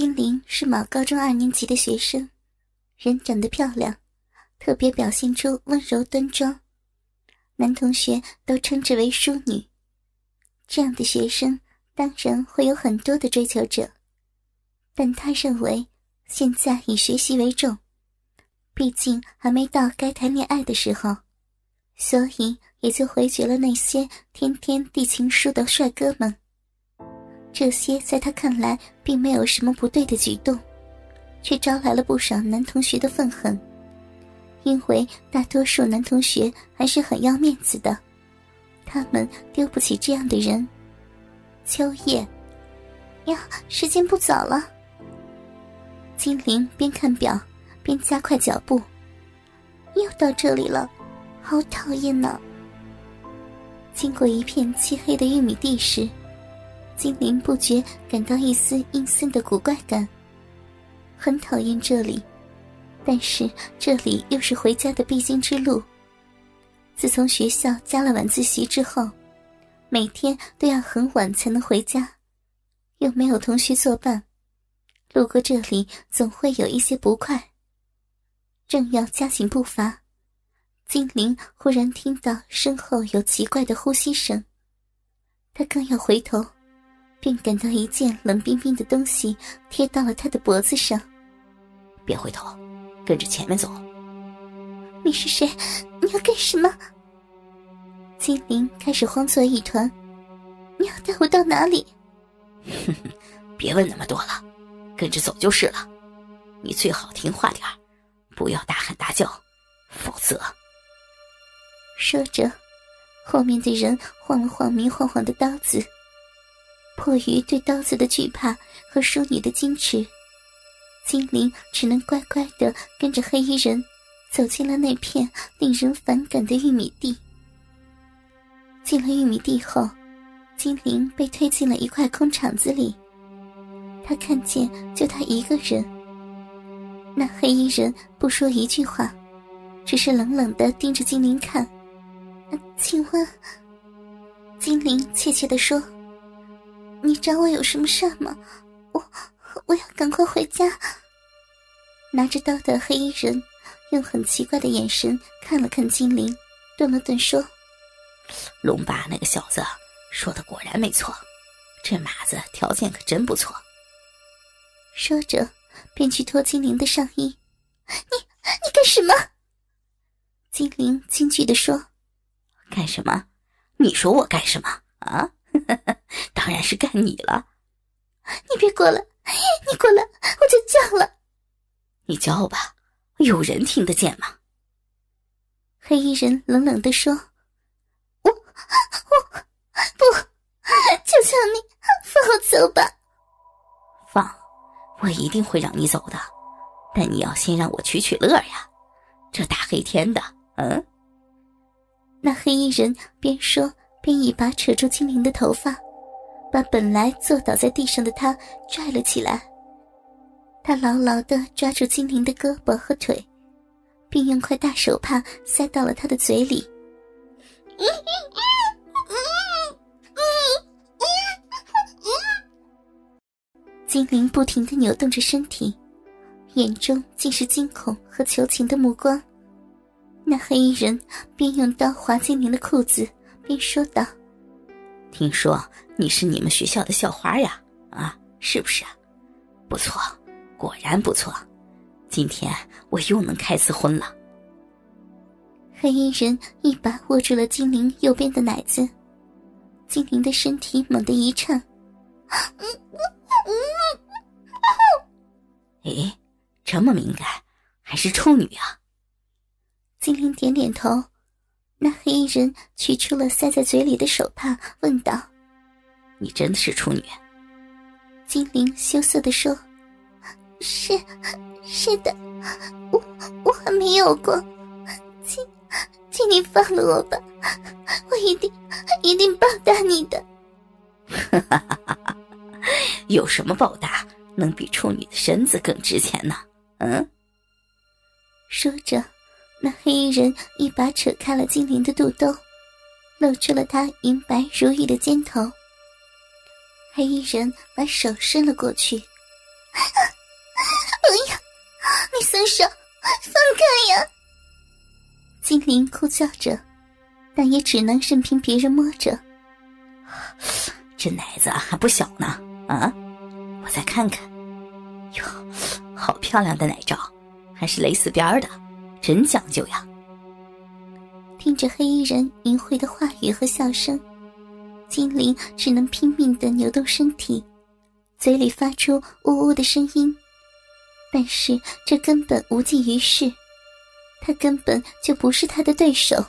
金玲是某高中二年级的学生，人长得漂亮，特别表现出温柔端庄，男同学都称之为淑女。这样的学生当然会有很多的追求者，但他认为现在以学习为重，毕竟还没到该谈恋爱的时候，所以也就回绝了那些天天递情书的帅哥们。这些在他看来并没有什么不对的举动，却招来了不少男同学的愤恨。因为大多数男同学还是很要面子的，他们丢不起这样的人。秋叶，呀，时间不早了。金玲边看表边加快脚步，又到这里了，好讨厌呢。经过一片漆黑的玉米地时。金灵不觉感到一丝阴森的古怪感，很讨厌这里，但是这里又是回家的必经之路。自从学校加了晚自习之后，每天都要很晚才能回家，又没有同学作伴，路过这里总会有一些不快。正要加紧步伐，金灵忽然听到身后有奇怪的呼吸声，他刚要回头。便感到一件冷冰冰的东西贴到了他的脖子上。别回头，跟着前面走。你是谁？你要干什么？精灵开始慌作一团。你要带我到哪里？哼哼，别问那么多了，跟着走就是了。你最好听话点不要大喊大叫，否则……说着，后面的人晃了晃明晃晃的刀子。迫于对刀子的惧怕和淑女的矜持，精灵只能乖乖的跟着黑衣人走进了那片令人反感的玉米地。进了玉米地后，精灵被推进了一块空场子里。他看见就他一个人。那黑衣人不说一句话，只是冷冷的盯着精灵看。请问，精灵怯怯的说。你找我有什么事吗？我我要赶快回家。拿着刀的黑衣人用很奇怪的眼神看了看精灵，顿了顿说：“龙爸那个小子说的果然没错，这马子条件可真不错。”说着，便去脱精灵的上衣。“你你干什么？”精灵惊惧的说：“干什么？你说我干什么啊？” 当然是干你了！你别过来！你过来，我就叫了。你叫吧，有人听得见吗？黑衣人冷冷的说：“我我不，求求你放我走吧！放，我一定会让你走的。但你要先让我取取乐呀！这大黑天的，嗯。”那黑衣人边说。便一把扯住精灵的头发，把本来坐倒在地上的他拽了起来。他牢牢的抓住精灵的胳膊和腿，并用块大手帕塞到了他的嘴里。精灵不停的扭动着身体，眼中尽是惊恐和求情的目光。那黑衣人便用刀划精灵的裤子。便说道：“听说你是你们学校的校花呀？啊，是不是？不错，果然不错。今天我又能开次荤了。”黑衣人一把握住了精灵右边的奶子，精灵的身体猛地一颤。咦，这么敏感，还是处女啊？精灵点点头。那黑衣人取出了塞在嘴里的手帕，问道：“你真的是处女？”精灵羞涩的说：“是，是的，我我还没有过，请，请你放了我吧，我一定一定报答你的。”“哈哈哈哈有什么报答能比处女的身子更值钱呢？”嗯，说着。那黑衣人一把扯开了精灵的肚兜，露出了她银白如玉的肩头。黑衣人把手伸了过去，你松手，放开呀！精灵哭叫着，但也只能任凭别人摸着。这奶子还不小呢，啊！我再看看，哟，好漂亮的奶罩，还是蕾丝边的，真讲究呀！听着黑衣人淫秽的话语和笑声，精灵只能拼命的扭动身体，嘴里发出呜呜的声音。但是这根本无济于事，他根本就不是他的对手，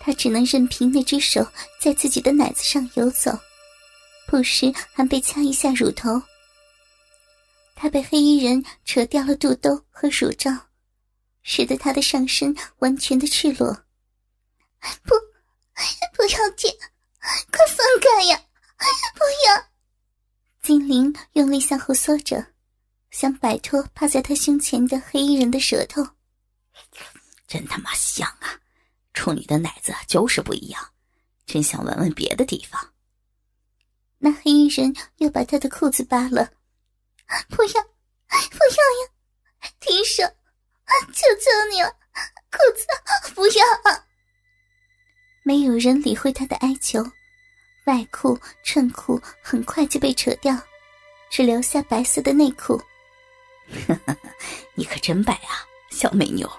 他只能任凭那只手在自己的奶子上游走。不时还被掐一下乳头，他被黑衣人扯掉了肚兜和乳罩，使得他的上身完全的赤裸。不，不要紧，快放开呀！不要！精灵用力向后缩着，想摆脱趴在他胸前的黑衣人的舌头。真他妈香啊！处女的奶子就是不一样，真想闻闻别的地方。那黑衣人又把他的裤子扒了，不要，不要呀！停手！求求你了，裤子不要！没有人理会他的哀求，外裤、衬裤很快就被扯掉，只留下白色的内裤。你可真白啊，小美妞！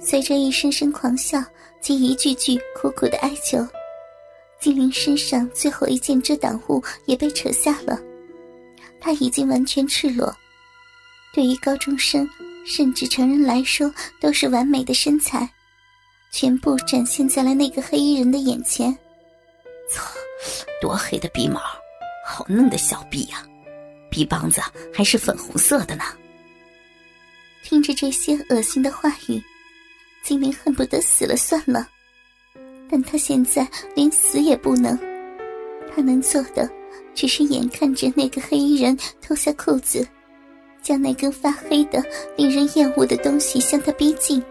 随着一声声狂笑及一句句苦苦的哀求。金玲身上最后一件遮挡物也被扯下了，她已经完全赤裸。对于高中生甚至成人来说，都是完美的身材，全部展现在了那个黑衣人的眼前。操，多黑的鼻毛，好嫩的小臂呀，鼻帮子还是粉红色的呢。听着这些恶心的话语，精灵恨不得死了算了。但他现在连死也不能，他能做的只是眼看着那个黑衣人脱下裤子，将那根发黑的、令人厌恶的东西向他逼近。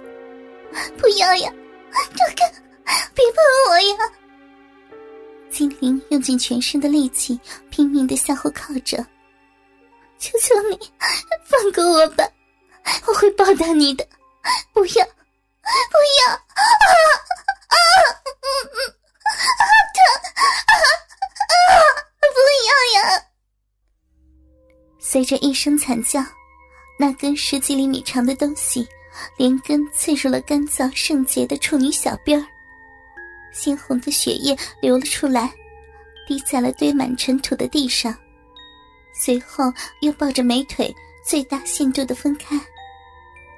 不要呀，让开！别碰我呀！精灵用尽全身的力气，拼命的向后靠着。求求你，放过我吧，我会报答你的。不要，不要！啊啊！嗯嗯，啊疼啊啊！不要呀！随着一声惨叫，那根十几厘米长的东西连根刺入了干燥圣洁的处女小辫儿，鲜红的血液流了出来，滴在了堆满尘土的地上。随后又抱着美腿最大限度的分开，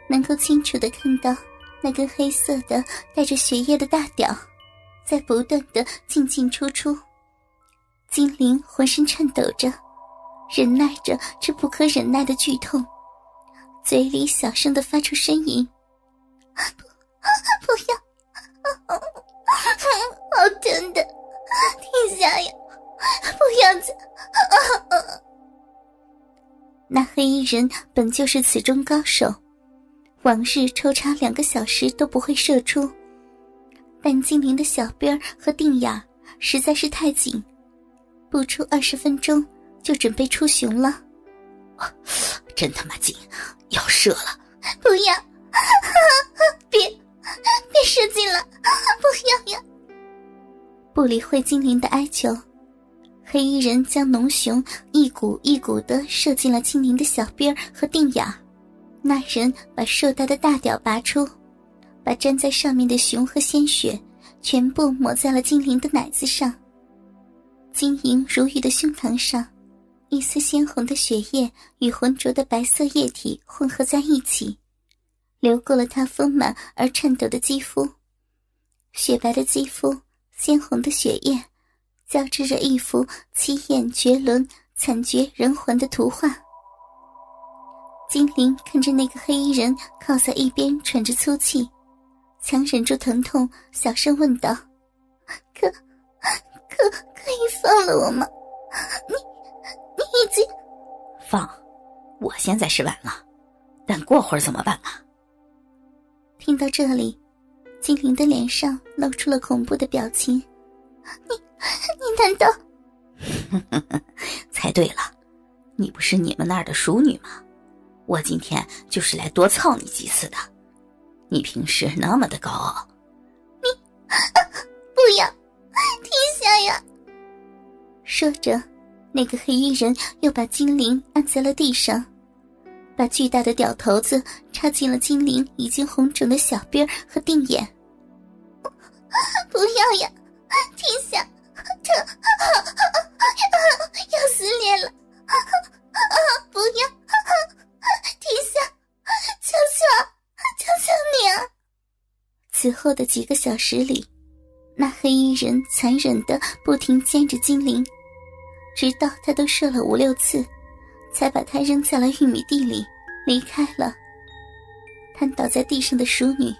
能够清楚的看到那根黑色的带着血液的大屌。在不断的进进出出，精灵浑身颤抖着，忍耐着这不可忍耐的剧痛，嘴里小声的发出呻吟：“不，不要，好疼的，停下呀，不要再！”那黑衣人本就是此中高手，往日抽插两个小时都不会射出。但精灵的小兵和定雅实在是太紧，不出二十分钟就准备出熊了。真他妈紧，要射了！不要，别别射进了！不要呀！不理会精灵的哀求，黑衣人将浓熊一股一股的射进了精灵的小兵儿和腚眼。那人把硕大的大屌拔出。把粘在上面的熊和鲜血全部抹在了精灵的奶子上。晶莹如玉的胸膛上，一丝鲜红的血液与浑浊的白色液体混合在一起，流过了她丰满而颤抖的肌肤。雪白的肌肤，鲜红的血液，交织着一幅凄艳绝伦、惨绝人寰的图画。精灵看着那个黑衣人靠在一边喘着粗气。强忍住疼痛，小声问道：“可可可以放了我吗？你放？我现在是晚了，但过会儿怎么办啊？”听到这里，精灵的脸上露出了恐怖的表情。“你你难道？” 猜对了，你不是你们那儿的淑女吗？我今天就是来多操你几次的。你平时那么的高傲，你 不要停下呀！说着，那个黑衣人又把精灵按在了地上，把巨大的屌头子插进了精灵已经红肿的小臂和腚眼。不要呀！停下！这要撕裂了！不要！停下！求求，求求你啊！此后的几个小时里，那黑衣人残忍的不停奸着精灵，直到他都射了五六次，才把他扔在了玉米地里离开了。瘫倒在地上的淑女，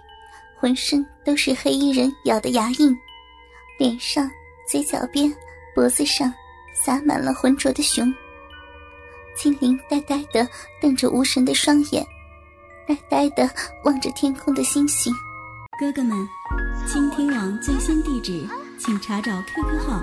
浑身都是黑衣人咬的牙印，脸上。嘴角边、脖子上洒满了浑浊的熊。精灵呆呆的瞪着无神的双眼，呆呆的望着天空的星星。哥哥们，倾听网最新地址，请查找 QQ 号